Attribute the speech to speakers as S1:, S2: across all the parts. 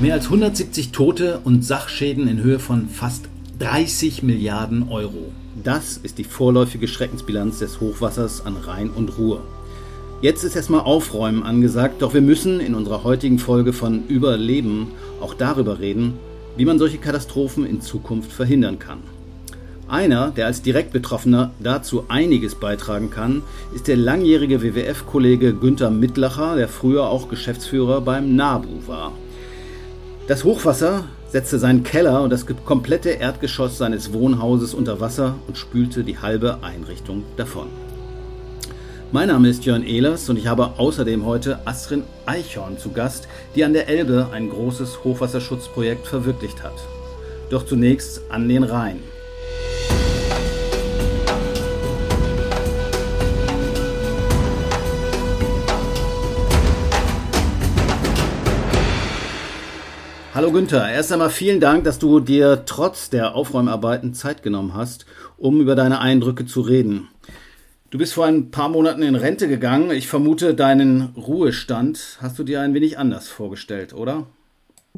S1: Mehr als 170 Tote und Sachschäden in Höhe von fast 30 Milliarden Euro. Das ist die vorläufige Schreckensbilanz des Hochwassers an Rhein und Ruhr. Jetzt ist erstmal Aufräumen angesagt, doch wir müssen in unserer heutigen Folge von Überleben auch darüber reden, wie man solche Katastrophen in Zukunft verhindern kann. Einer, der als Direktbetroffener dazu einiges beitragen kann, ist der langjährige WWF-Kollege Günther Mittlacher, der früher auch Geschäftsführer beim NABU war. Das Hochwasser setzte seinen Keller und das komplette Erdgeschoss seines Wohnhauses unter Wasser und spülte die halbe Einrichtung davon. Mein Name ist Jörn Ehlers und ich habe außerdem heute Astrid Eichhorn zu Gast, die an der Elbe ein großes Hochwasserschutzprojekt verwirklicht hat. Doch zunächst an den Rhein. Hallo Günther, erst einmal vielen Dank, dass du dir trotz der Aufräumarbeiten Zeit genommen hast, um über deine Eindrücke zu reden. Du bist vor ein paar Monaten in Rente gegangen. Ich vermute, deinen Ruhestand hast du dir ein wenig anders vorgestellt, oder?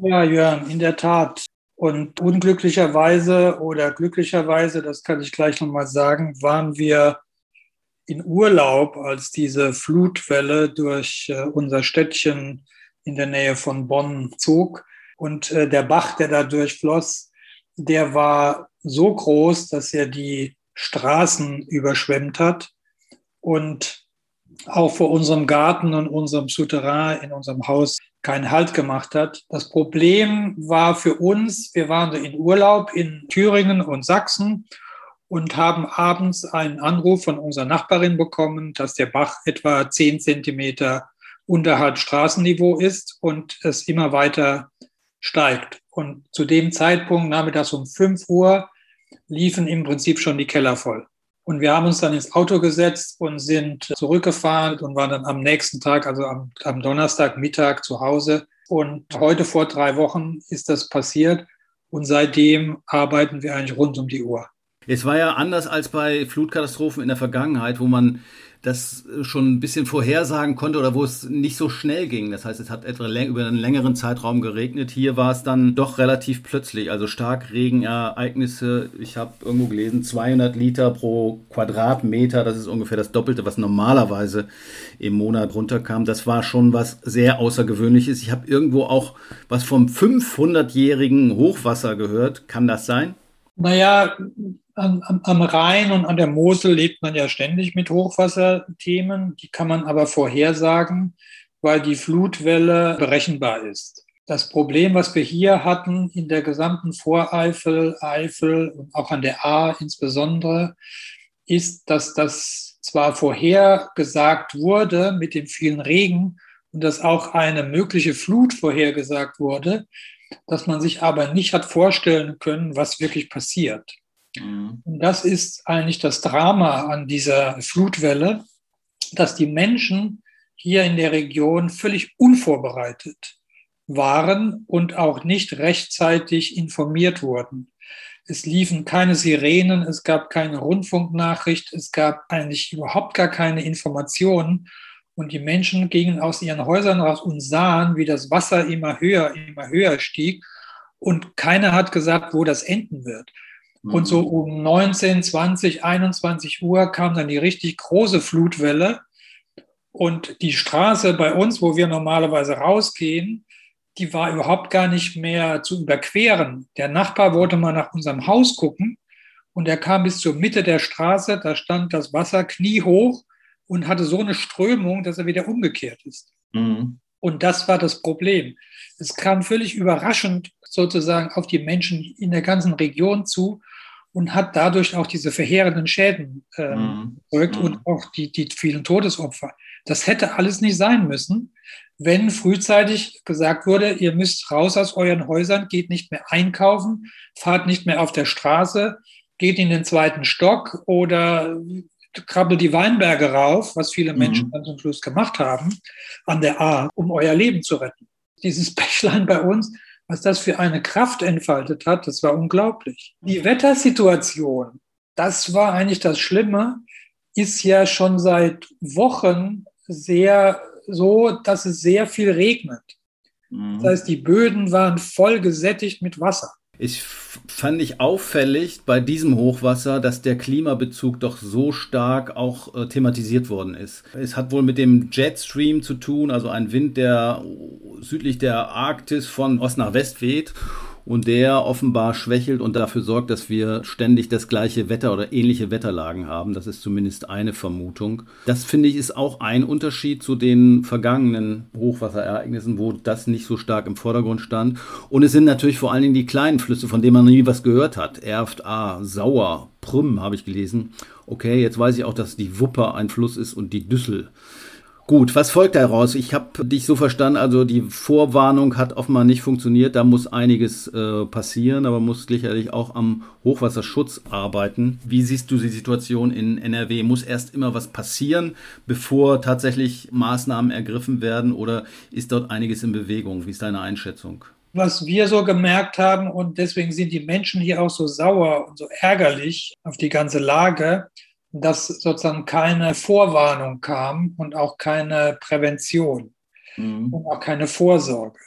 S2: Ja, Jörn, in der Tat. Und unglücklicherweise oder glücklicherweise, das kann ich gleich nochmal sagen, waren wir in Urlaub, als diese Flutwelle durch äh, unser Städtchen in der Nähe von Bonn zog. Und äh, der Bach, der da durchfloss, der war so groß, dass er die Straßen überschwemmt hat und auch vor unserem Garten und unserem Souterrain in unserem Haus keinen Halt gemacht hat. Das Problem war für uns, wir waren in Urlaub in Thüringen und Sachsen und haben abends einen Anruf von unserer Nachbarin bekommen, dass der Bach etwa zehn Zentimeter unterhalb Straßenniveau ist und es immer weiter steigt. Und zu dem Zeitpunkt, nachmittags um 5 Uhr, liefen im Prinzip schon die Keller voll. Und wir haben uns dann ins Auto gesetzt und sind zurückgefahren und waren dann am nächsten Tag, also am, am Donnerstag Mittag zu Hause. Und heute vor drei Wochen ist das passiert. Und seitdem arbeiten wir eigentlich rund um die Uhr.
S1: Es war ja anders als bei Flutkatastrophen in der Vergangenheit, wo man das schon ein bisschen vorhersagen konnte oder wo es nicht so schnell ging. Das heißt, es hat etwa über einen längeren Zeitraum geregnet. Hier war es dann doch relativ plötzlich, also stark Regenereignisse. Ich habe irgendwo gelesen, 200 Liter pro Quadratmeter. Das ist ungefähr das Doppelte, was normalerweise im Monat runterkam. Das war schon was sehr Außergewöhnliches. Ich habe irgendwo auch was vom 500-jährigen Hochwasser gehört. Kann das sein?
S2: Naja, am, am, Rhein und an der Mosel lebt man ja ständig mit Hochwasserthemen. Die kann man aber vorhersagen, weil die Flutwelle berechenbar ist. Das Problem, was wir hier hatten in der gesamten Voreifel, Eifel und auch an der A insbesondere, ist, dass das zwar vorhergesagt wurde mit dem vielen Regen und dass auch eine mögliche Flut vorhergesagt wurde, dass man sich aber nicht hat vorstellen können, was wirklich passiert. Mhm. Und das ist eigentlich das Drama an dieser Flutwelle, dass die Menschen hier in der Region völlig unvorbereitet waren und auch nicht rechtzeitig informiert wurden. Es liefen keine Sirenen, es gab keine Rundfunknachricht, es gab eigentlich überhaupt gar keine Informationen. Und die Menschen gingen aus ihren Häusern raus und sahen, wie das Wasser immer höher, immer höher stieg. Und keiner hat gesagt, wo das enden wird. Und so mhm. um 19, 20, 21 Uhr kam dann die richtig große Flutwelle. Und die Straße bei uns, wo wir normalerweise rausgehen, die war überhaupt gar nicht mehr zu überqueren. Der Nachbar wollte mal nach unserem Haus gucken und er kam bis zur Mitte der Straße, da stand das Wasser kniehoch und hatte so eine Strömung, dass er wieder umgekehrt ist. Mhm. Und das war das Problem. Es kam völlig überraschend sozusagen auf die Menschen in der ganzen Region zu und hat dadurch auch diese verheerenden Schäden äh, mhm. und mhm. auch die, die vielen Todesopfer. Das hätte alles nicht sein müssen, wenn frühzeitig gesagt wurde, ihr müsst raus aus euren Häusern, geht nicht mehr einkaufen, fahrt nicht mehr auf der Straße, geht in den zweiten Stock oder krabbelt die Weinberge rauf, was viele mhm. Menschen dann zum Schluss gemacht haben, an der A, um euer Leben zu retten. Dieses Bächlein bei uns was das für eine Kraft entfaltet hat, das war unglaublich. Die Wettersituation, das war eigentlich das Schlimme, ist ja schon seit Wochen sehr so, dass es sehr viel regnet. Mhm. Das heißt, die Böden waren voll gesättigt mit Wasser.
S1: Ich fand ich auffällig bei diesem Hochwasser, dass der Klimabezug doch so stark auch äh, thematisiert worden ist. Es hat wohl mit dem Jetstream zu tun, also ein Wind, der südlich der Arktis von Ost nach West weht und der offenbar schwächelt und dafür sorgt, dass wir ständig das gleiche Wetter oder ähnliche Wetterlagen haben. Das ist zumindest eine Vermutung. Das finde ich ist auch ein Unterschied zu den vergangenen Hochwasserereignissen, wo das nicht so stark im Vordergrund stand. Und es sind natürlich vor allen Dingen die kleinen Flüsse, von denen man nie was gehört hat. Erft, A, Sauer, Prüm habe ich gelesen. Okay, jetzt weiß ich auch, dass die Wupper ein Fluss ist und die Düssel. Gut, was folgt daraus? Ich habe dich so verstanden, also die Vorwarnung hat offenbar nicht funktioniert, da muss einiges äh, passieren, aber muss sicherlich auch am Hochwasserschutz arbeiten. Wie siehst du die Situation in NRW? Muss erst immer was passieren, bevor tatsächlich Maßnahmen ergriffen werden oder ist dort einiges in Bewegung? Wie ist deine Einschätzung?
S2: was wir so gemerkt haben und deswegen sind die Menschen hier auch so sauer und so ärgerlich auf die ganze Lage, dass sozusagen keine Vorwarnung kam und auch keine Prävention mhm. und auch keine Vorsorge.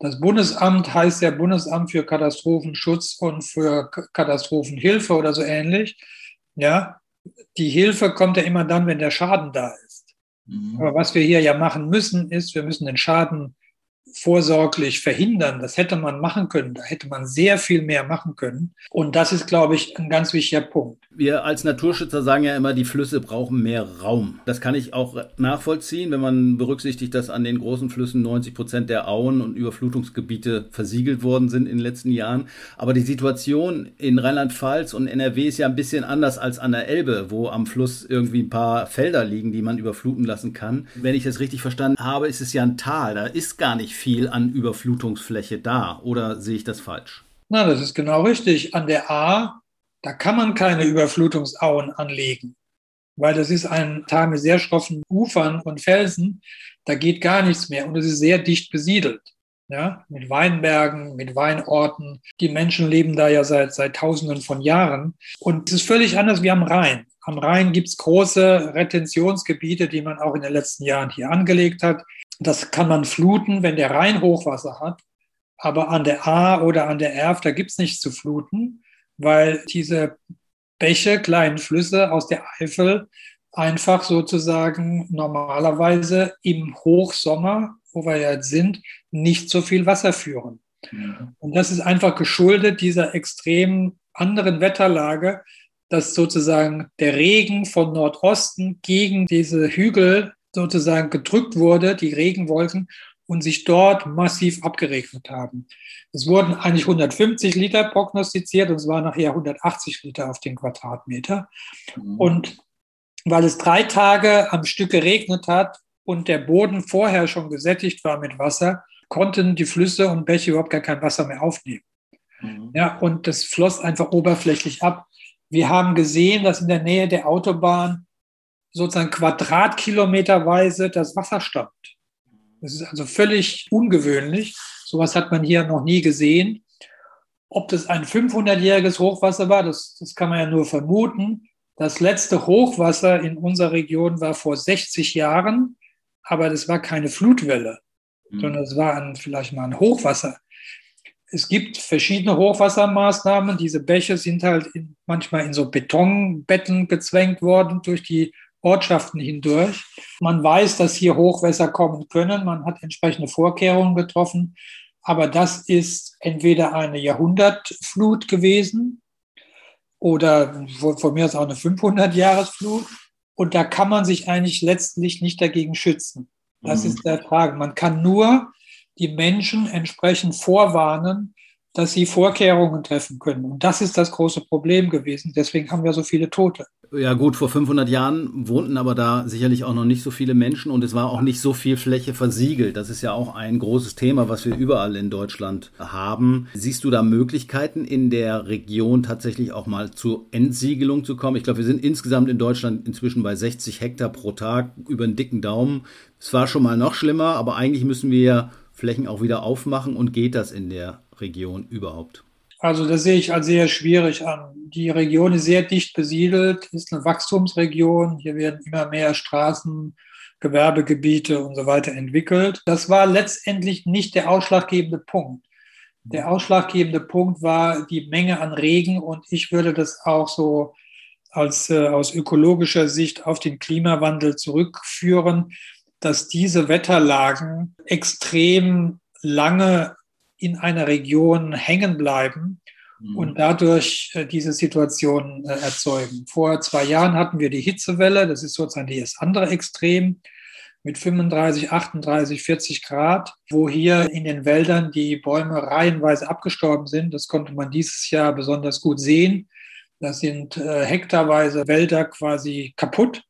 S2: Das Bundesamt heißt ja Bundesamt für Katastrophenschutz und für Katastrophenhilfe oder so ähnlich. Ja, die Hilfe kommt ja immer dann, wenn der Schaden da ist. Mhm. Aber was wir hier ja machen müssen, ist, wir müssen den Schaden vorsorglich verhindern. Das hätte man machen können. Da hätte man sehr viel mehr machen können. Und das ist, glaube ich, ein ganz wichtiger Punkt.
S1: Wir als Naturschützer sagen ja immer, die Flüsse brauchen mehr Raum. Das kann ich auch nachvollziehen, wenn man berücksichtigt, dass an den großen Flüssen 90 Prozent der Auen und Überflutungsgebiete versiegelt worden sind in den letzten Jahren. Aber die Situation in Rheinland-Pfalz und NRW ist ja ein bisschen anders als an der Elbe, wo am Fluss irgendwie ein paar Felder liegen, die man überfluten lassen kann. Wenn ich das richtig verstanden habe, ist es ja ein Tal. Da ist gar nicht viel an Überflutungsfläche da. Oder sehe ich das falsch?
S2: Na, das ist genau richtig. An der A da kann man keine Überflutungsauen anlegen, weil das ist ein Tal mit sehr schroffen Ufern und Felsen. Da geht gar nichts mehr und es ist sehr dicht besiedelt. Ja, mit Weinbergen, mit Weinorten. Die Menschen leben da ja seit, seit Tausenden von Jahren. Und es ist völlig anders wie am Rhein. Am Rhein gibt es große Retentionsgebiete, die man auch in den letzten Jahren hier angelegt hat. Das kann man fluten, wenn der Rhein Hochwasser hat. Aber an der A oder an der Erf, da gibt es nichts zu fluten weil diese Bäche, kleinen Flüsse aus der Eifel einfach sozusagen normalerweise im Hochsommer, wo wir jetzt sind, nicht so viel Wasser führen. Mhm. Und das ist einfach geschuldet dieser extrem anderen Wetterlage, dass sozusagen der Regen von Nordosten gegen diese Hügel sozusagen gedrückt wurde, die Regenwolken, und sich dort massiv abgeregnet haben. Es wurden eigentlich 150 Liter prognostiziert und es waren nachher 180 Liter auf den Quadratmeter. Mhm. Und weil es drei Tage am Stück geregnet hat und der Boden vorher schon gesättigt war mit Wasser, konnten die Flüsse und Bäche überhaupt gar kein Wasser mehr aufnehmen. Mhm. Ja, und das floss einfach oberflächlich ab. Wir haben gesehen, dass in der Nähe der Autobahn sozusagen quadratkilometerweise das Wasser stammt. Das ist also völlig ungewöhnlich. Sowas hat man hier noch nie gesehen. Ob das ein 500-jähriges Hochwasser war, das, das kann man ja nur vermuten. Das letzte Hochwasser in unserer Region war vor 60 Jahren, aber das war keine Flutwelle, mhm. sondern es war ein, vielleicht mal ein Hochwasser. Es gibt verschiedene Hochwassermaßnahmen. Diese Bäche sind halt in, manchmal in so Betonbetten gezwängt worden durch die Ortschaften hindurch. Man weiß, dass hier Hochwässer kommen können. Man hat entsprechende Vorkehrungen getroffen. Aber das ist entweder eine Jahrhundertflut gewesen oder von mir aus auch eine 500-Jahresflut. Und da kann man sich eigentlich letztlich nicht dagegen schützen. Das mhm. ist der Frage. Man kann nur die Menschen entsprechend vorwarnen, dass sie Vorkehrungen treffen können. Und das ist das große Problem gewesen. Deswegen haben wir so viele Tote.
S1: Ja gut, vor 500 Jahren wohnten aber da sicherlich auch noch nicht so viele Menschen und es war auch nicht so viel Fläche versiegelt. Das ist ja auch ein großes Thema, was wir überall in Deutschland haben. Siehst du da Möglichkeiten in der Region tatsächlich auch mal zur Entsiegelung zu kommen? Ich glaube, wir sind insgesamt in Deutschland inzwischen bei 60 Hektar pro Tag über einen dicken Daumen. Es war schon mal noch schlimmer, aber eigentlich müssen wir Flächen auch wieder aufmachen und geht das in der Region überhaupt?
S2: Also das sehe ich als sehr schwierig an. Die Region ist sehr dicht besiedelt, ist eine Wachstumsregion. Hier werden immer mehr Straßen Gewerbegebiete und so weiter entwickelt. Das war letztendlich nicht der ausschlaggebende Punkt. Der ausschlaggebende Punkt war die Menge an Regen und ich würde das auch so als äh, aus ökologischer Sicht auf den Klimawandel zurückführen, dass diese Wetterlagen extrem lange in einer Region hängen bleiben mhm. und dadurch äh, diese Situation äh, erzeugen. Vor zwei Jahren hatten wir die Hitzewelle, das ist sozusagen das andere Extrem mit 35, 38, 40 Grad, wo hier in den Wäldern die Bäume reihenweise abgestorben sind. Das konnte man dieses Jahr besonders gut sehen. Da sind äh, hektarweise Wälder quasi kaputt,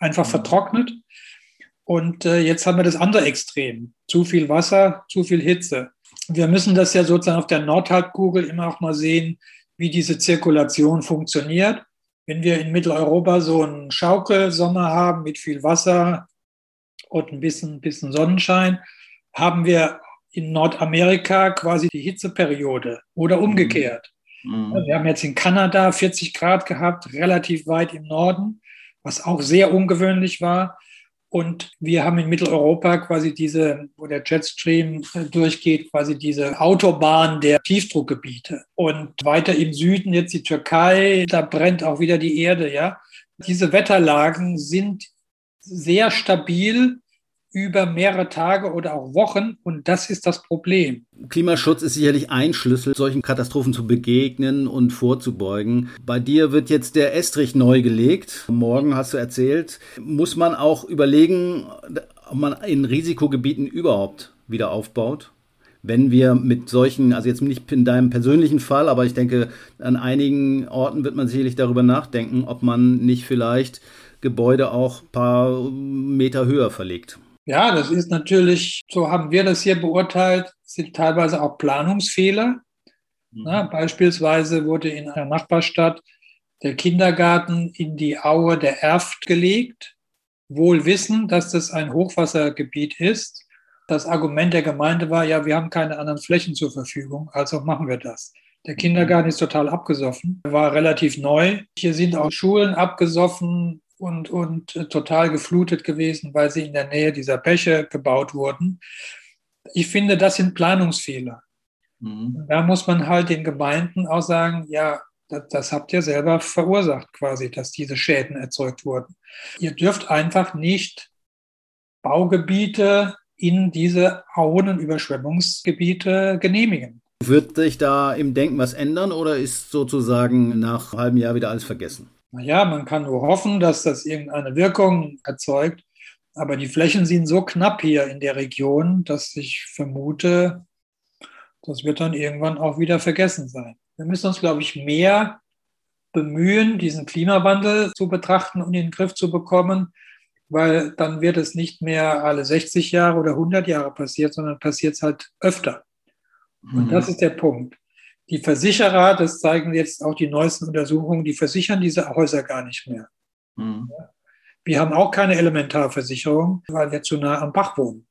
S2: einfach mhm. vertrocknet. Und äh, jetzt haben wir das andere Extrem. Zu viel Wasser, zu viel Hitze. Wir müssen das ja sozusagen auf der Nordhalbkugel immer auch mal sehen, wie diese Zirkulation funktioniert. Wenn wir in Mitteleuropa so einen Schaukelsommer haben mit viel Wasser und ein bisschen, bisschen Sonnenschein, haben wir in Nordamerika quasi die Hitzeperiode oder umgekehrt. Mhm. Wir haben jetzt in Kanada 40 Grad gehabt, relativ weit im Norden, was auch sehr ungewöhnlich war. Und wir haben in Mitteleuropa quasi diese, wo der Jetstream äh, durchgeht, quasi diese Autobahn der Tiefdruckgebiete. Und weiter im Süden jetzt die Türkei, da brennt auch wieder die Erde, ja. Diese Wetterlagen sind sehr stabil über mehrere Tage oder auch Wochen und das ist das Problem.
S1: Klimaschutz ist sicherlich ein Schlüssel, solchen Katastrophen zu begegnen und vorzubeugen. Bei dir wird jetzt der Estrich neu gelegt. Morgen hast du erzählt, muss man auch überlegen, ob man in Risikogebieten überhaupt wieder aufbaut? wenn wir mit solchen, also jetzt nicht in deinem persönlichen Fall, aber ich denke, an einigen Orten wird man sicherlich darüber nachdenken, ob man nicht vielleicht Gebäude auch ein paar Meter höher verlegt.
S2: Ja, das ist natürlich, so haben wir das hier beurteilt, sind teilweise auch Planungsfehler. Mhm. Na, beispielsweise wurde in einer Nachbarstadt der Kindergarten in die Aue der Erft gelegt, wohl wissen, dass das ein Hochwassergebiet ist. Das Argument der Gemeinde war, ja, wir haben keine anderen Flächen zur Verfügung, also machen wir das. Der Kindergarten ist total abgesoffen, war relativ neu. Hier sind auch Schulen abgesoffen, und, und äh, total geflutet gewesen, weil sie in der Nähe dieser Bäche gebaut wurden. Ich finde, das sind Planungsfehler. Mhm. Da muss man halt den Gemeinden auch sagen, ja, das, das, habt ihr selber verursacht quasi, dass diese Schäden erzeugt wurden. Ihr dürft einfach nicht Baugebiete in diese Auen- und Überschwemmungsgebiete genehmigen.
S1: Wird sich da im Denken was ändern oder ist sozusagen nach einem halben Jahr wieder alles vergessen?
S2: Naja, man kann nur hoffen, dass das irgendeine Wirkung erzeugt. Aber die Flächen sind so knapp hier in der Region, dass ich vermute, das wird dann irgendwann auch wieder vergessen sein. Wir müssen uns, glaube ich, mehr bemühen, diesen Klimawandel zu betrachten und in den Griff zu bekommen, weil dann wird es nicht mehr alle 60 Jahre oder 100 Jahre passiert, sondern passiert es halt öfter. Und mhm. das ist der Punkt. Die Versicherer, das zeigen jetzt auch die neuesten Untersuchungen, die versichern diese Häuser gar nicht mehr. Mhm. Wir haben auch keine Elementarversicherung, weil wir zu nah am Bach wohnen.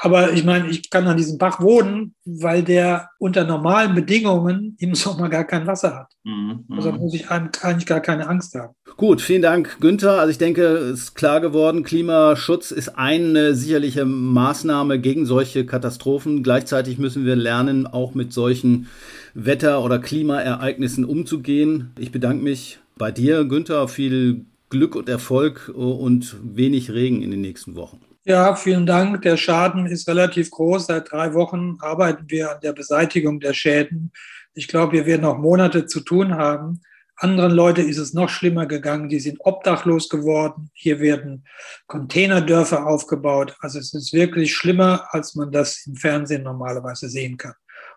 S2: Aber ich meine, ich kann an diesem Bach wohnen, weil der unter normalen Bedingungen im Sommer gar kein Wasser hat. Mhm. Also muss ich eigentlich gar keine Angst haben.
S1: Gut, vielen Dank, Günther. Also ich denke, es ist klar geworden, Klimaschutz ist eine sicherliche Maßnahme gegen solche Katastrophen. Gleichzeitig müssen wir lernen, auch mit solchen Wetter- oder Klimaereignissen umzugehen. Ich bedanke mich bei dir, Günther. Viel Glück und Erfolg und wenig Regen in den nächsten Wochen.
S2: Ja, vielen Dank. Der Schaden ist relativ groß. Seit drei Wochen arbeiten wir an der Beseitigung der Schäden. Ich glaube, wir werden noch Monate zu tun haben. Anderen Leute ist es noch schlimmer gegangen. Die sind obdachlos geworden. Hier werden Containerdörfer aufgebaut. Also es ist wirklich schlimmer, als man das im Fernsehen normalerweise sehen kann.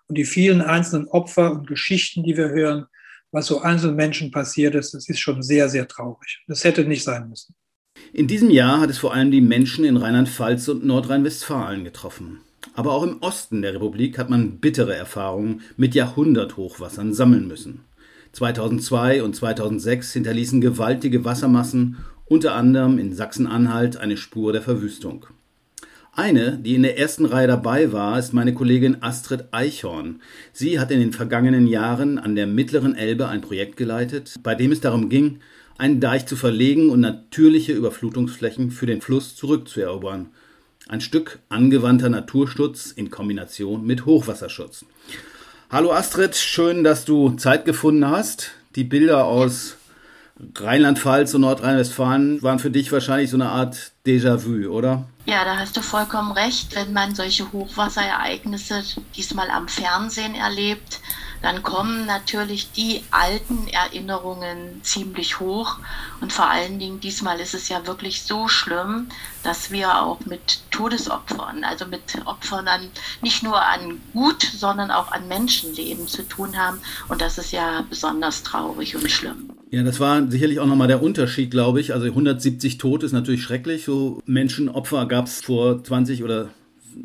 S2: Und die vielen einzelnen Opfer und Geschichten, die wir hören, was so einzelnen Menschen passiert ist, das ist schon sehr, sehr traurig. Das hätte nicht sein müssen.
S1: In diesem Jahr hat es vor allem die Menschen in Rheinland-Pfalz und Nordrhein-Westfalen getroffen. Aber auch im Osten der Republik hat man bittere Erfahrungen mit Jahrhunderthochwassern sammeln müssen. 2002 und 2006 hinterließen gewaltige Wassermassen unter anderem in Sachsen-Anhalt eine Spur der Verwüstung. Eine, die in der ersten Reihe dabei war, ist meine Kollegin Astrid Eichhorn. Sie hat in den vergangenen Jahren an der Mittleren Elbe ein Projekt geleitet, bei dem es darum ging, einen Deich zu verlegen und natürliche Überflutungsflächen für den Fluss zurückzuerobern. Ein Stück angewandter Naturschutz in Kombination mit Hochwasserschutz. Hallo Astrid, schön, dass du Zeit gefunden hast. Die Bilder aus Rheinland-Pfalz und Nordrhein-Westfalen waren für dich wahrscheinlich so eine Art Déjà-vu, oder?
S3: Ja, da hast du vollkommen recht. Wenn man solche Hochwasserereignisse diesmal am Fernsehen erlebt, dann kommen natürlich die alten Erinnerungen ziemlich hoch. Und vor allen Dingen diesmal ist es ja wirklich so schlimm, dass wir auch mit Todesopfern, also mit Opfern an, nicht nur an Gut, sondern auch an Menschenleben zu tun haben. Und das ist ja besonders traurig und schlimm.
S1: Ja, das war sicherlich auch nochmal der Unterschied, glaube ich. Also 170 Tote ist natürlich schrecklich. So Menschenopfer gab es vor 20 oder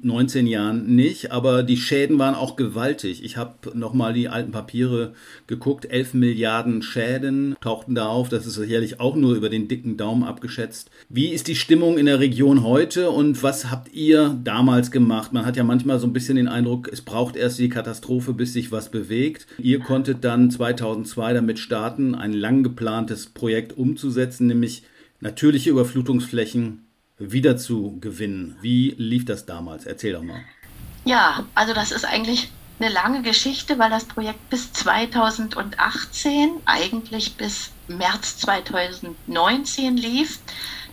S1: 19 Jahren nicht, aber die Schäden waren auch gewaltig. Ich habe nochmal die alten Papiere geguckt. 11 Milliarden Schäden tauchten da auf. Das ist sicherlich auch nur über den dicken Daumen abgeschätzt. Wie ist die Stimmung in der Region heute und was habt ihr damals gemacht? Man hat ja manchmal so ein bisschen den Eindruck, es braucht erst die Katastrophe, bis sich was bewegt. Ihr konntet dann 2002 damit starten, ein lang geplantes Projekt umzusetzen, nämlich natürliche Überflutungsflächen wieder zu gewinnen. Wie lief das damals? Erzähl doch mal.
S3: Ja, also das ist eigentlich eine lange Geschichte, weil das Projekt bis 2018, eigentlich bis März 2019 lief.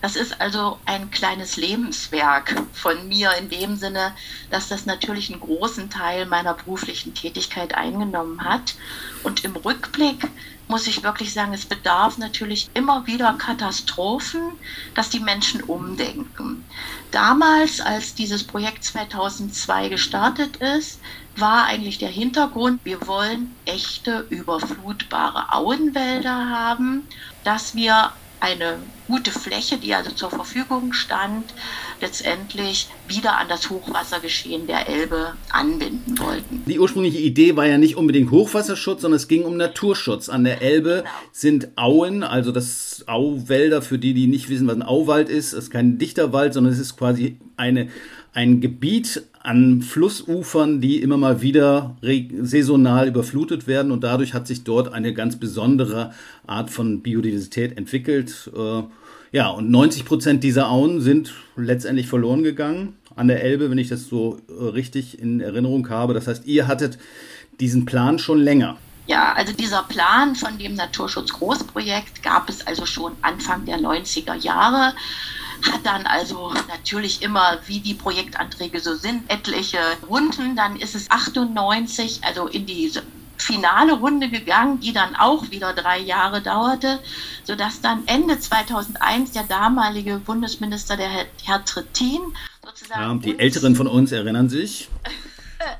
S3: Das ist also ein kleines Lebenswerk von mir in dem Sinne, dass das natürlich einen großen Teil meiner beruflichen Tätigkeit eingenommen hat. Und im Rückblick muss ich wirklich sagen, es bedarf natürlich immer wieder Katastrophen, dass die Menschen umdenken. Damals, als dieses Projekt 2002 gestartet ist, war eigentlich der Hintergrund, wir wollen echte überflutbare Auenwälder haben, dass wir eine gute Fläche, die also zur Verfügung stand, letztendlich wieder an das Hochwassergeschehen der Elbe anbinden wollten.
S1: Die ursprüngliche Idee war ja nicht unbedingt Hochwasserschutz, sondern es ging um Naturschutz. An der Elbe genau. sind Auen, also das Auwälder, für die, die nicht wissen, was ein Auwald ist, ist kein dichter Wald, sondern es ist quasi eine ein Gebiet an Flussufern, die immer mal wieder saisonal überflutet werden und dadurch hat sich dort eine ganz besondere Art von Biodiversität entwickelt. Äh, ja, und 90 Prozent dieser Auen sind letztendlich verloren gegangen an der Elbe, wenn ich das so äh, richtig in Erinnerung habe. Das heißt, ihr hattet diesen Plan schon länger.
S3: Ja, also dieser Plan von dem Naturschutz Großprojekt gab es also schon Anfang der 90er Jahre hat dann also natürlich immer, wie die Projektanträge so sind, etliche Runden. Dann ist es 98, also in die finale Runde gegangen, die dann auch wieder drei Jahre dauerte, sodass dann Ende 2001 der damalige Bundesminister, der Herr, Herr Trittin,
S1: sozusagen. Ja, die Älteren von uns erinnern sich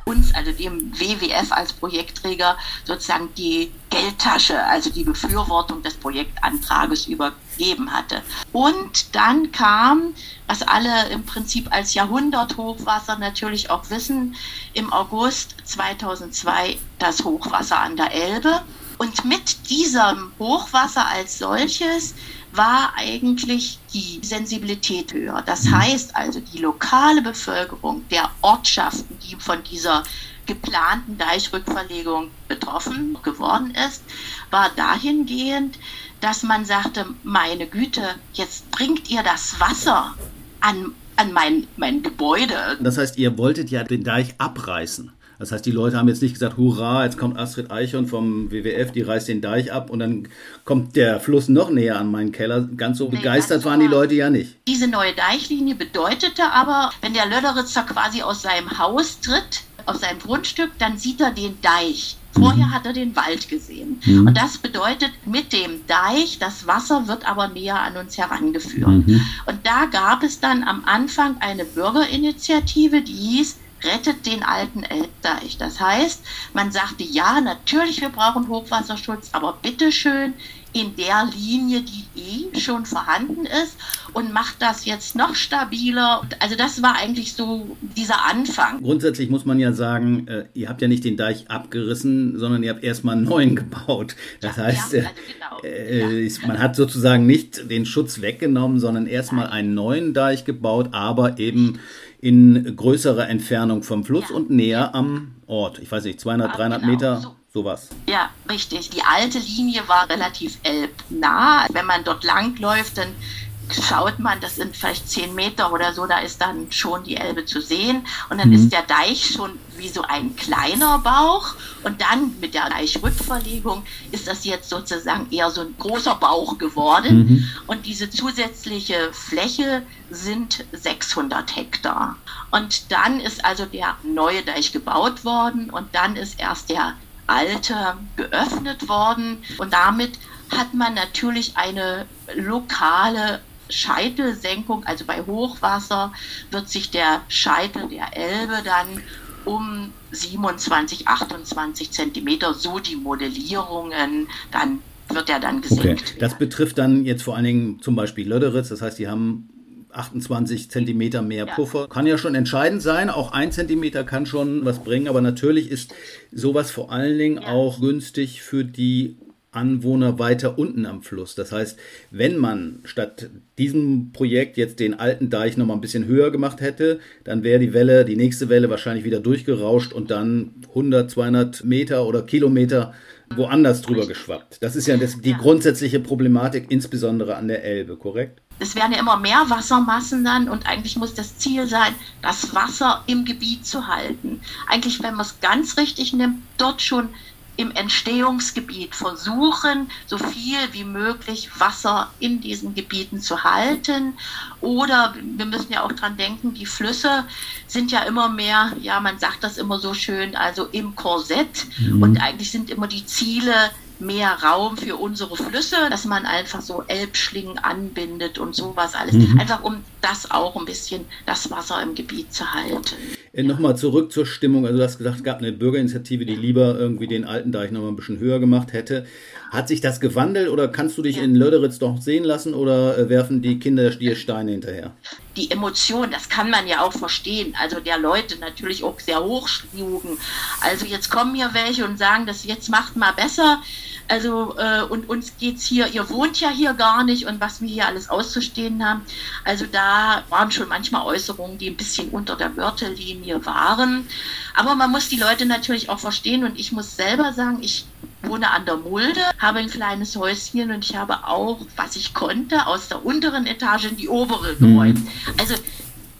S3: uns, also dem WWF als Projektträger, sozusagen die Geldtasche, also die Befürwortung des Projektantrages übergeben hatte. Und dann kam, was alle im Prinzip als Jahrhunderthochwasser natürlich auch wissen, im August 2002 das Hochwasser an der Elbe. Und mit diesem Hochwasser als solches war eigentlich die Sensibilität höher. Das mhm. heißt also, die lokale Bevölkerung der Ortschaften, die von dieser geplanten Deichrückverlegung betroffen geworden ist, war dahingehend, dass man sagte, meine Güte, jetzt bringt ihr das Wasser an, an mein, mein Gebäude.
S1: Das heißt, ihr wolltet ja den Deich abreißen. Das heißt, die Leute haben jetzt nicht gesagt, hurra, jetzt kommt Astrid Eichhorn vom WWF, die reißt den Deich ab und dann kommt der Fluss noch näher an meinen Keller. Ganz so nee, begeistert waren die Leute ja nicht.
S3: Diese neue Deichlinie bedeutete aber, wenn der Löderitzer quasi aus seinem Haus tritt, auf seinem Grundstück, dann sieht er den Deich. Vorher mhm. hat er den Wald gesehen. Mhm. Und das bedeutet, mit dem Deich, das Wasser wird aber näher an uns herangeführt. Mhm. Und da gab es dann am Anfang eine Bürgerinitiative, die hieß rettet den alten Elbdeich. Das heißt, man sagte, ja, natürlich, wir brauchen Hochwasserschutz, aber bitteschön in der Linie, die eh schon vorhanden ist und macht das jetzt noch stabiler. Also das war eigentlich so dieser Anfang.
S1: Grundsätzlich muss man ja sagen, äh, ihr habt ja nicht den Deich abgerissen, sondern ihr habt erstmal einen neuen gebaut. Das ja, heißt, ja, also genau. äh, ja, man hat sozusagen nicht den Schutz weggenommen, sondern erstmal einen neuen Deich gebaut, aber eben in größerer Entfernung vom Fluss ja. und näher am Ort. Ich weiß nicht, 200, 300 genau. Meter so, sowas.
S3: Ja, richtig. Die alte Linie war relativ elbnah. Wenn man dort langläuft, dann schaut man, das sind vielleicht zehn Meter oder so, da ist dann schon die Elbe zu sehen. Und dann mhm. ist der Deich schon wie so ein kleiner Bauch. Und dann mit der Deichrückverlegung ist das jetzt sozusagen eher so ein großer Bauch geworden. Mhm. Und diese zusätzliche Fläche sind 600 Hektar. Und dann ist also der neue Deich gebaut worden und dann ist erst der alte geöffnet worden. Und damit hat man natürlich eine lokale Scheitelsenkung, also bei Hochwasser wird sich der Scheitel der Elbe dann um 27, 28 Zentimeter, so die Modellierungen, dann wird er dann gesenkt.
S1: Okay. Das betrifft dann jetzt vor allen Dingen zum Beispiel Löderitz, das heißt, die haben 28 Zentimeter mehr ja. Puffer. Kann ja schon entscheidend sein, auch ein Zentimeter kann schon was bringen, aber natürlich ist sowas vor allen Dingen ja. auch günstig für die Anwohner weiter unten am Fluss. Das heißt, wenn man statt diesem Projekt jetzt den alten Deich noch mal ein bisschen höher gemacht hätte, dann wäre die Welle, die nächste Welle wahrscheinlich wieder durchgerauscht und dann 100, 200 Meter oder Kilometer woanders drüber geschwappt. Das ist ja das, die grundsätzliche Problematik, insbesondere an der Elbe, korrekt?
S3: Es werden ja immer mehr Wassermassen dann und eigentlich muss das Ziel sein, das Wasser im Gebiet zu halten. Eigentlich, wenn man es ganz richtig nimmt, dort schon im Entstehungsgebiet versuchen, so viel wie möglich Wasser in diesen Gebieten zu halten. Oder wir müssen ja auch dran denken, die Flüsse sind ja immer mehr, ja, man sagt das immer so schön, also im Korsett. Mhm. Und eigentlich sind immer die Ziele mehr Raum für unsere Flüsse, dass man einfach so Elbschlingen anbindet und sowas alles. Mhm. Einfach um das auch ein bisschen, das Wasser im Gebiet zu halten.
S1: Äh, nochmal zurück zur Stimmung. Also du hast gesagt, es gab eine Bürgerinitiative, die lieber irgendwie den alten Deich nochmal ein bisschen höher gemacht hätte. Hat sich das gewandelt oder kannst du dich ja. in Löderitz doch sehen lassen oder äh, werfen die Kinder dir Steine hinterher?
S3: Die Emotion, das kann man ja auch verstehen. Also der Leute natürlich auch sehr hoch schlugen. Also jetzt kommen hier welche und sagen, das jetzt macht mal besser. Also äh, und uns geht's hier, ihr wohnt ja hier gar nicht und was wir hier alles auszustehen haben. Also da waren schon manchmal Äußerungen, die ein bisschen unter der Gürtellinie waren. Aber man muss die Leute natürlich auch verstehen und ich muss selber sagen, ich wohne an der Mulde, habe ein kleines Häuschen und ich habe auch, was ich konnte, aus der unteren Etage in die obere geräumt. Mhm. Also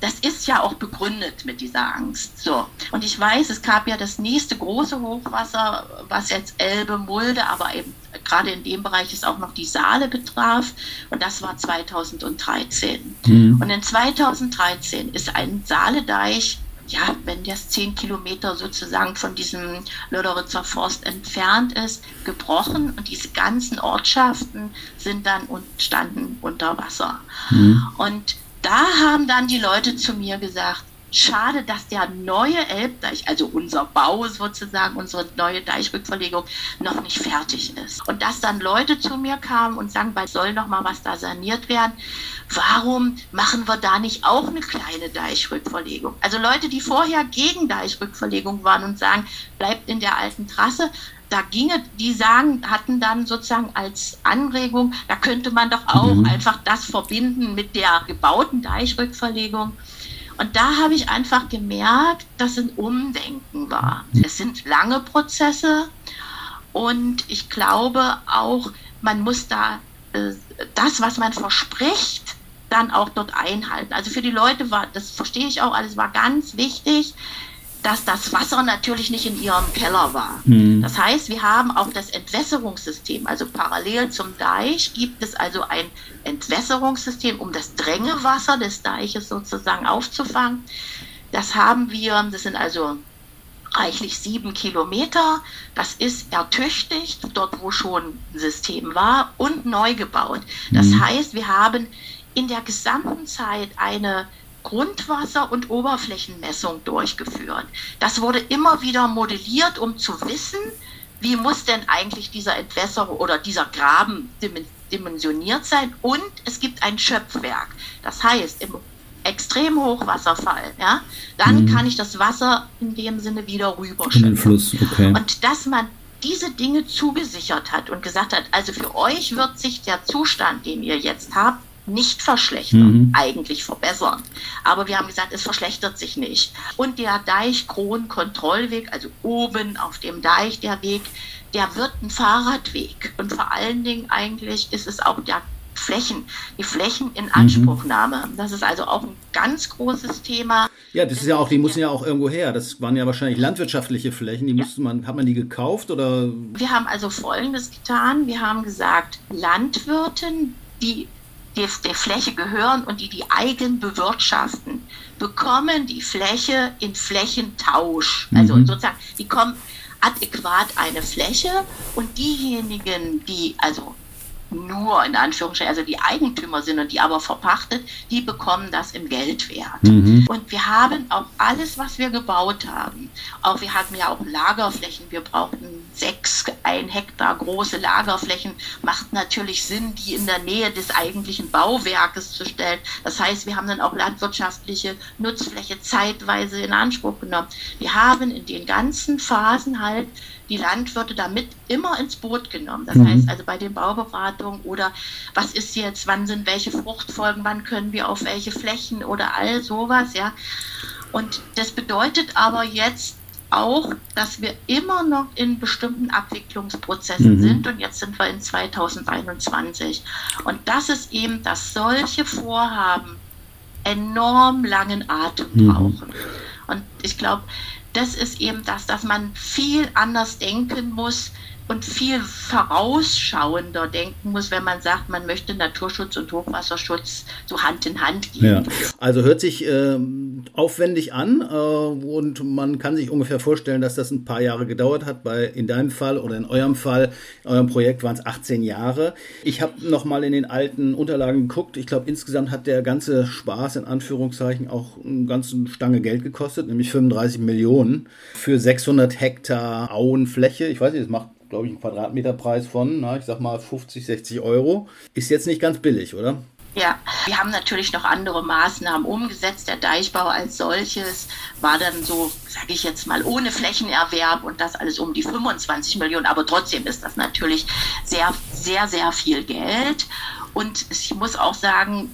S3: das ist ja auch begründet mit dieser Angst. So. Und ich weiß, es gab ja das nächste große Hochwasser, was jetzt Elbe, Mulde, aber eben gerade in dem Bereich ist auch noch die Saale betraf. Und das war 2013. Mhm. Und in 2013 ist ein Saaledeich ja, wenn das zehn Kilometer sozusagen von diesem Löderitzer Forst entfernt ist, gebrochen und diese ganzen Ortschaften sind dann und standen unter Wasser. Mhm. Und da haben dann die Leute zu mir gesagt, schade, dass der neue Elbdeich, also unser Bau sozusagen, unsere neue Deichrückverlegung noch nicht fertig ist. Und dass dann Leute zu mir kamen und sagen, bald soll noch mal was da saniert werden. Warum machen wir da nicht auch eine kleine Deichrückverlegung? Also Leute, die vorher gegen Deichrückverlegung waren und sagen, bleibt in der alten Trasse, da ginge, die sagen, hatten dann sozusagen als Anregung, da könnte man doch auch mhm. einfach das verbinden mit der gebauten Deichrückverlegung. Und da habe ich einfach gemerkt, dass ein Umdenken war. Mhm. Es sind lange Prozesse und ich glaube auch, man muss da äh, das, was man verspricht, dann auch dort einhalten. Also für die Leute war, das verstehe ich auch alles, war ganz wichtig, dass das Wasser natürlich nicht in ihrem Keller war. Mhm. Das heißt, wir haben auch das Entwässerungssystem, also parallel zum Deich gibt es also ein Entwässerungssystem, um das Drängewasser des Deiches sozusagen aufzufangen. Das haben wir, das sind also reichlich sieben Kilometer. Das ist ertüchtigt, dort wo schon ein System war, und neu gebaut. Das mhm. heißt, wir haben in der gesamten Zeit eine Grundwasser- und Oberflächenmessung durchgeführt. Das wurde immer wieder modelliert, um zu wissen, wie muss denn eigentlich dieser Entwässer oder dieser Graben dimensioniert sein. Und es gibt ein Schöpfwerk. Das heißt, im Extremhochwasserfall, ja, dann mhm. kann ich das Wasser in dem Sinne wieder rüberschütten. Okay. Und dass man diese Dinge zugesichert hat und gesagt hat, also für euch wird sich der Zustand, den ihr jetzt habt, nicht verschlechtern, mhm. eigentlich verbessern. Aber wir haben gesagt, es verschlechtert sich nicht. Und der Deichkronenkontrollweg, also oben auf dem Deich der Weg, der wird ein Fahrradweg. Und vor allen Dingen eigentlich ist es auch der Flächen, die Flächen in mhm. Anspruchnahme. Mhm. Das ist also auch ein ganz großes Thema.
S1: Ja, das ist ja auch, die mussten ja auch irgendwo her. Das waren ja wahrscheinlich landwirtschaftliche Flächen. Die ja. musste man, hat man die gekauft oder?
S3: Wir haben also Folgendes getan. Wir haben gesagt, Landwirten, die der, der Fläche gehören und die die eigen bewirtschaften, bekommen die Fläche in Flächentausch. Also mhm. sozusagen, die kommen adäquat eine Fläche und diejenigen, die also nur in Anführungsstrichen, also die Eigentümer sind und die aber verpachtet, die bekommen das im Geldwert. Mhm. Und wir haben auch alles, was wir gebaut haben, auch wir hatten ja auch Lagerflächen, wir brauchten sechs, ein Hektar große Lagerflächen, macht natürlich Sinn, die in der Nähe des eigentlichen Bauwerkes zu stellen. Das heißt, wir haben dann auch landwirtschaftliche Nutzfläche zeitweise in Anspruch genommen. Wir haben in den ganzen Phasen halt die Landwirte damit immer ins Boot genommen. Das mhm. heißt also bei den Bauberatungen oder was ist jetzt, wann sind welche Fruchtfolgen, wann können wir auf welche Flächen oder all sowas, ja. Und das bedeutet aber jetzt auch, dass wir immer noch in bestimmten Abwicklungsprozessen mhm. sind und jetzt sind wir in 2021. Und das ist eben, dass solche Vorhaben enorm langen Atem mhm. brauchen. Und ich glaube, das ist eben das, dass man viel anders denken muss und viel vorausschauender denken muss, wenn man sagt, man möchte Naturschutz und Hochwasserschutz so Hand in Hand gehen. Ja.
S1: Also hört sich äh, aufwendig an äh, und man kann sich ungefähr vorstellen, dass das ein paar Jahre gedauert hat. Bei in deinem Fall oder in eurem Fall, in eurem Projekt waren es 18 Jahre. Ich habe noch mal in den alten Unterlagen geguckt. Ich glaube, insgesamt hat der ganze Spaß in Anführungszeichen auch eine ganze Stange Geld gekostet, nämlich 35 Millionen für 600 Hektar Auenfläche. Ich weiß nicht, das macht glaube ich, einen Quadratmeterpreis von, na, ich sag mal 50, 60 Euro. Ist jetzt nicht ganz billig, oder?
S3: Ja, wir haben natürlich noch andere Maßnahmen umgesetzt. Der Deichbau als solches war dann so, sage ich jetzt mal, ohne Flächenerwerb und das alles um die 25 Millionen. Aber trotzdem ist das natürlich sehr, sehr, sehr viel Geld. Und ich muss auch sagen,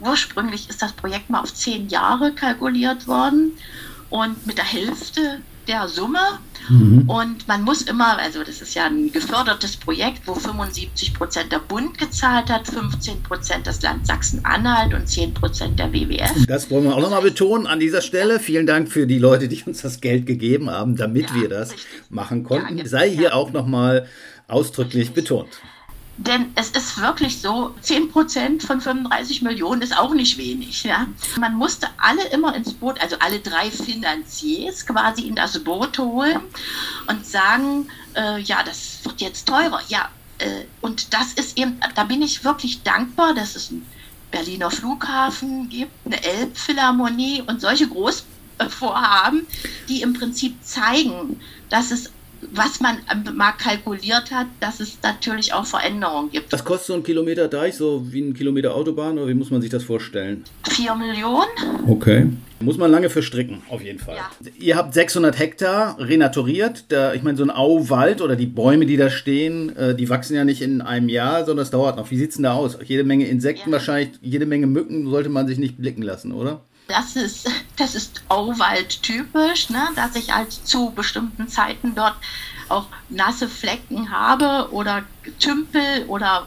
S3: ursprünglich ist das Projekt mal auf zehn Jahre kalkuliert worden. Und mit der Hälfte der Summe. Mhm. Und man muss immer, also das ist ja ein gefördertes Projekt, wo 75 Prozent der Bund gezahlt hat, 15 Prozent das Land Sachsen-Anhalt und 10 Prozent der WWF.
S1: Das wollen wir auch nochmal betonen an dieser Stelle. Vielen Dank für die Leute, die uns das Geld gegeben haben, damit ja, wir das richtig. machen konnten. Ja, Sei hier auch nochmal ausdrücklich betont.
S3: Denn es ist wirklich so, 10% von 35 Millionen ist auch nicht wenig. Ja? Man musste alle immer ins Boot, also alle drei Finanziers quasi in das Boot holen und sagen, äh, ja, das wird jetzt teurer. Ja, äh, und das ist eben, da bin ich wirklich dankbar, dass es einen Berliner Flughafen gibt, eine Elbphilharmonie und solche Großvorhaben, die im Prinzip zeigen, dass es was man mal kalkuliert hat, dass es natürlich auch Veränderungen gibt.
S1: Was kostet so ein Kilometer Deich, so wie ein Kilometer Autobahn oder wie muss man sich das vorstellen?
S3: Vier Millionen.
S1: Okay. Muss man lange verstricken, auf jeden Fall. Ja. Ihr habt 600 Hektar renaturiert. Da, ich meine, so ein Auwald oder die Bäume, die da stehen, äh, die wachsen ja nicht in einem Jahr, sondern es dauert noch. Wie sieht es denn da aus? Jede Menge Insekten ja. wahrscheinlich, jede Menge Mücken sollte man sich nicht blicken lassen, oder?
S3: Das ist, das ist Auwald typisch, ne, dass ich halt zu bestimmten Zeiten dort auch nasse Flecken habe oder Tümpel oder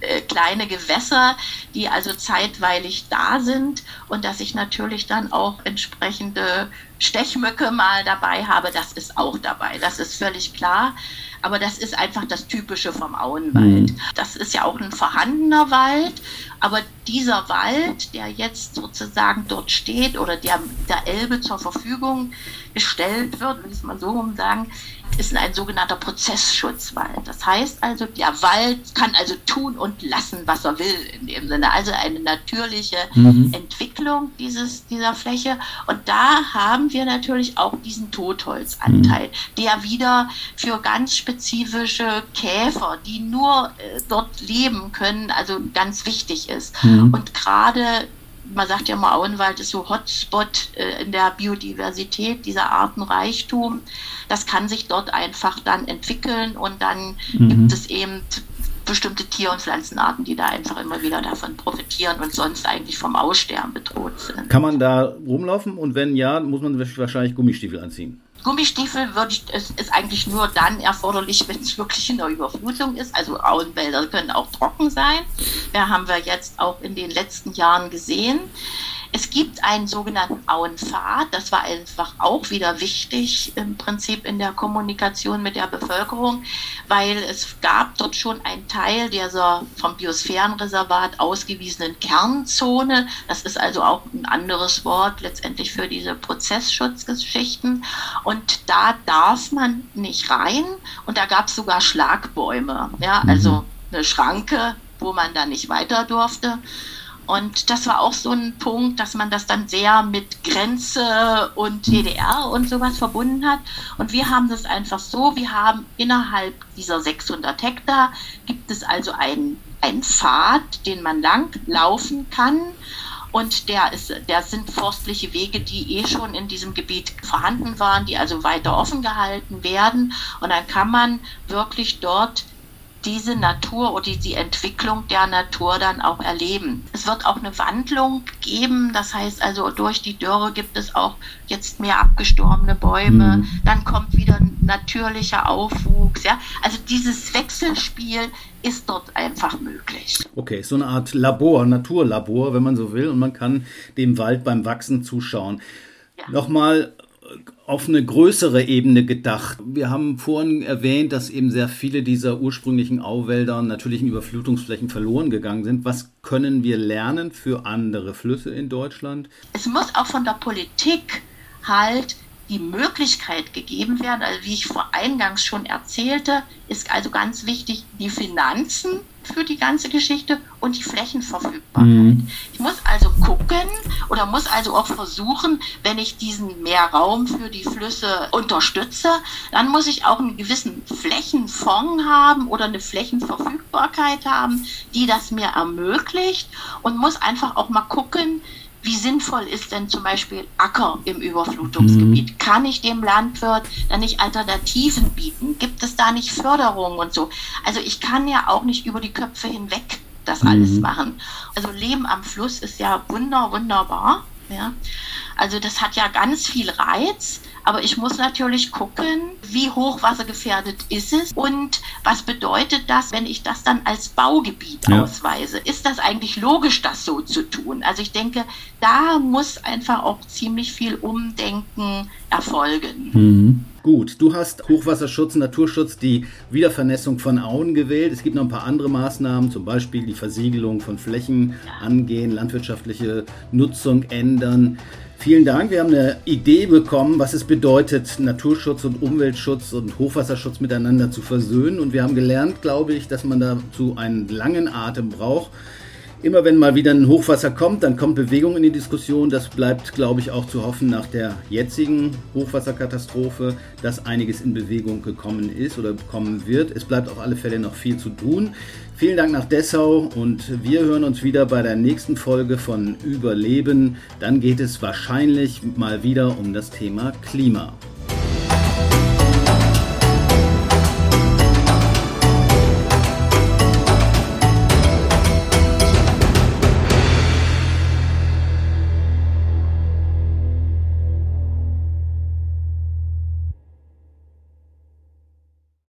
S3: äh, kleine Gewässer, die also zeitweilig da sind und dass ich natürlich dann auch entsprechende Stechmücke mal dabei habe, das ist auch dabei, das ist völlig klar. Aber das ist einfach das Typische vom Auenwald. Mhm. Das ist ja auch ein vorhandener Wald, aber dieser Wald, der jetzt sozusagen dort steht oder der der Elbe zur Verfügung gestellt wird, will ich es mal so rum sagen, ist ein sogenannter Prozessschutzwald. Das heißt also, der Wald kann also tun und lassen, was er will in dem Sinne. Also eine natürliche mhm. Entwicklung dieses, dieser Fläche. Und da haben wir natürlich auch diesen Totholzanteil, mhm. der wieder für ganz spezifische Käfer, die nur äh, dort leben können, also ganz wichtig ist. Mhm. Und gerade man sagt ja mal, Auenwald ist so Hotspot äh, in der Biodiversität, dieser Artenreichtum. Das kann sich dort einfach dann entwickeln und dann mhm. gibt es eben bestimmte Tier- und Pflanzenarten, die da einfach immer wieder davon profitieren und sonst eigentlich vom Aussterben bedroht sind.
S1: Kann man da rumlaufen und wenn ja, muss man wahrscheinlich Gummistiefel anziehen?
S3: Gummistiefel würde ich, es ist eigentlich nur dann erforderlich, wenn es wirklich in der Überflutung ist. Also Auenwälder können auch trocken sein. Da haben wir jetzt auch in den letzten Jahren gesehen. Es gibt einen sogenannten Auenpfad. Das war einfach auch wieder wichtig im Prinzip in der Kommunikation mit der Bevölkerung, weil es gab dort schon einen Teil dieser vom Biosphärenreservat ausgewiesenen Kernzone. Das ist also auch ein anderes Wort letztendlich für diese Prozessschutzgeschichten. Und da darf man nicht rein. Und da gab es sogar Schlagbäume. Ja, also mhm. eine Schranke, wo man dann nicht weiter durfte. Und das war auch so ein Punkt, dass man das dann sehr mit Grenze und DDR und sowas verbunden hat. Und wir haben das einfach so, wir haben innerhalb dieser 600 Hektar, gibt es also einen, einen Pfad, den man lang laufen kann. Und der ist, der sind forstliche Wege, die eh schon in diesem Gebiet vorhanden waren, die also weiter offen gehalten werden. Und dann kann man wirklich dort diese Natur oder die Entwicklung der Natur dann auch erleben. Es wird auch eine Wandlung geben, das heißt also durch die Dürre gibt es auch jetzt mehr abgestorbene Bäume, mhm. dann kommt wieder natürlicher Aufwuchs, ja. Also dieses Wechselspiel ist dort einfach möglich.
S1: Okay, so eine Art Labor, Naturlabor, wenn man so will, und man kann dem Wald beim Wachsen zuschauen. Ja. Nochmal auf eine größere Ebene gedacht. Wir haben vorhin erwähnt, dass eben sehr viele dieser ursprünglichen Auwälder natürlichen Überflutungsflächen verloren gegangen sind. Was können wir lernen für andere Flüsse in Deutschland?
S3: Es muss auch von der Politik halt die Möglichkeit gegeben werden, also wie ich vor eingangs schon erzählte, ist also ganz wichtig, die Finanzen für die ganze Geschichte und die Flächenverfügbarkeit. Mhm. Ich muss also gucken oder muss also auch versuchen, wenn ich diesen Mehrraum für die Flüsse unterstütze, dann muss ich auch einen gewissen Flächenfonds haben oder eine Flächenverfügbarkeit haben, die das mir ermöglicht und muss einfach auch mal gucken, wie sinnvoll ist denn zum Beispiel Acker im Überflutungsgebiet? Mhm. Kann ich dem Landwirt dann nicht Alternativen bieten? Gibt es da nicht Förderungen und so? Also ich kann ja auch nicht über die Köpfe hinweg das alles mhm. machen. Also Leben am Fluss ist ja wunder, wunderbar. Ja? Also das hat ja ganz viel Reiz. Aber ich muss natürlich gucken, wie hochwassergefährdet ist es und was bedeutet das, wenn ich das dann als Baugebiet ja. ausweise. Ist das eigentlich logisch, das so zu tun? Also ich denke, da muss einfach auch ziemlich viel Umdenken erfolgen.
S1: Mhm. Gut, du hast Hochwasserschutz, Naturschutz, die Wiedervernässung von Auen gewählt. Es gibt noch ein paar andere Maßnahmen, zum Beispiel die Versiegelung von Flächen angehen, landwirtschaftliche Nutzung ändern. Vielen Dank. Wir haben eine Idee bekommen, was es bedeutet, Naturschutz und Umweltschutz und Hochwasserschutz miteinander zu versöhnen. Und wir haben gelernt, glaube ich, dass man dazu einen langen Atem braucht. Immer wenn mal wieder ein Hochwasser kommt, dann kommt Bewegung in die Diskussion. Das bleibt, glaube ich, auch zu hoffen nach der jetzigen Hochwasserkatastrophe, dass einiges in Bewegung gekommen ist oder kommen wird. Es bleibt auf alle Fälle noch viel zu tun. Vielen Dank nach Dessau und wir hören uns wieder bei der nächsten Folge von Überleben. Dann geht es wahrscheinlich mal wieder um das Thema Klima.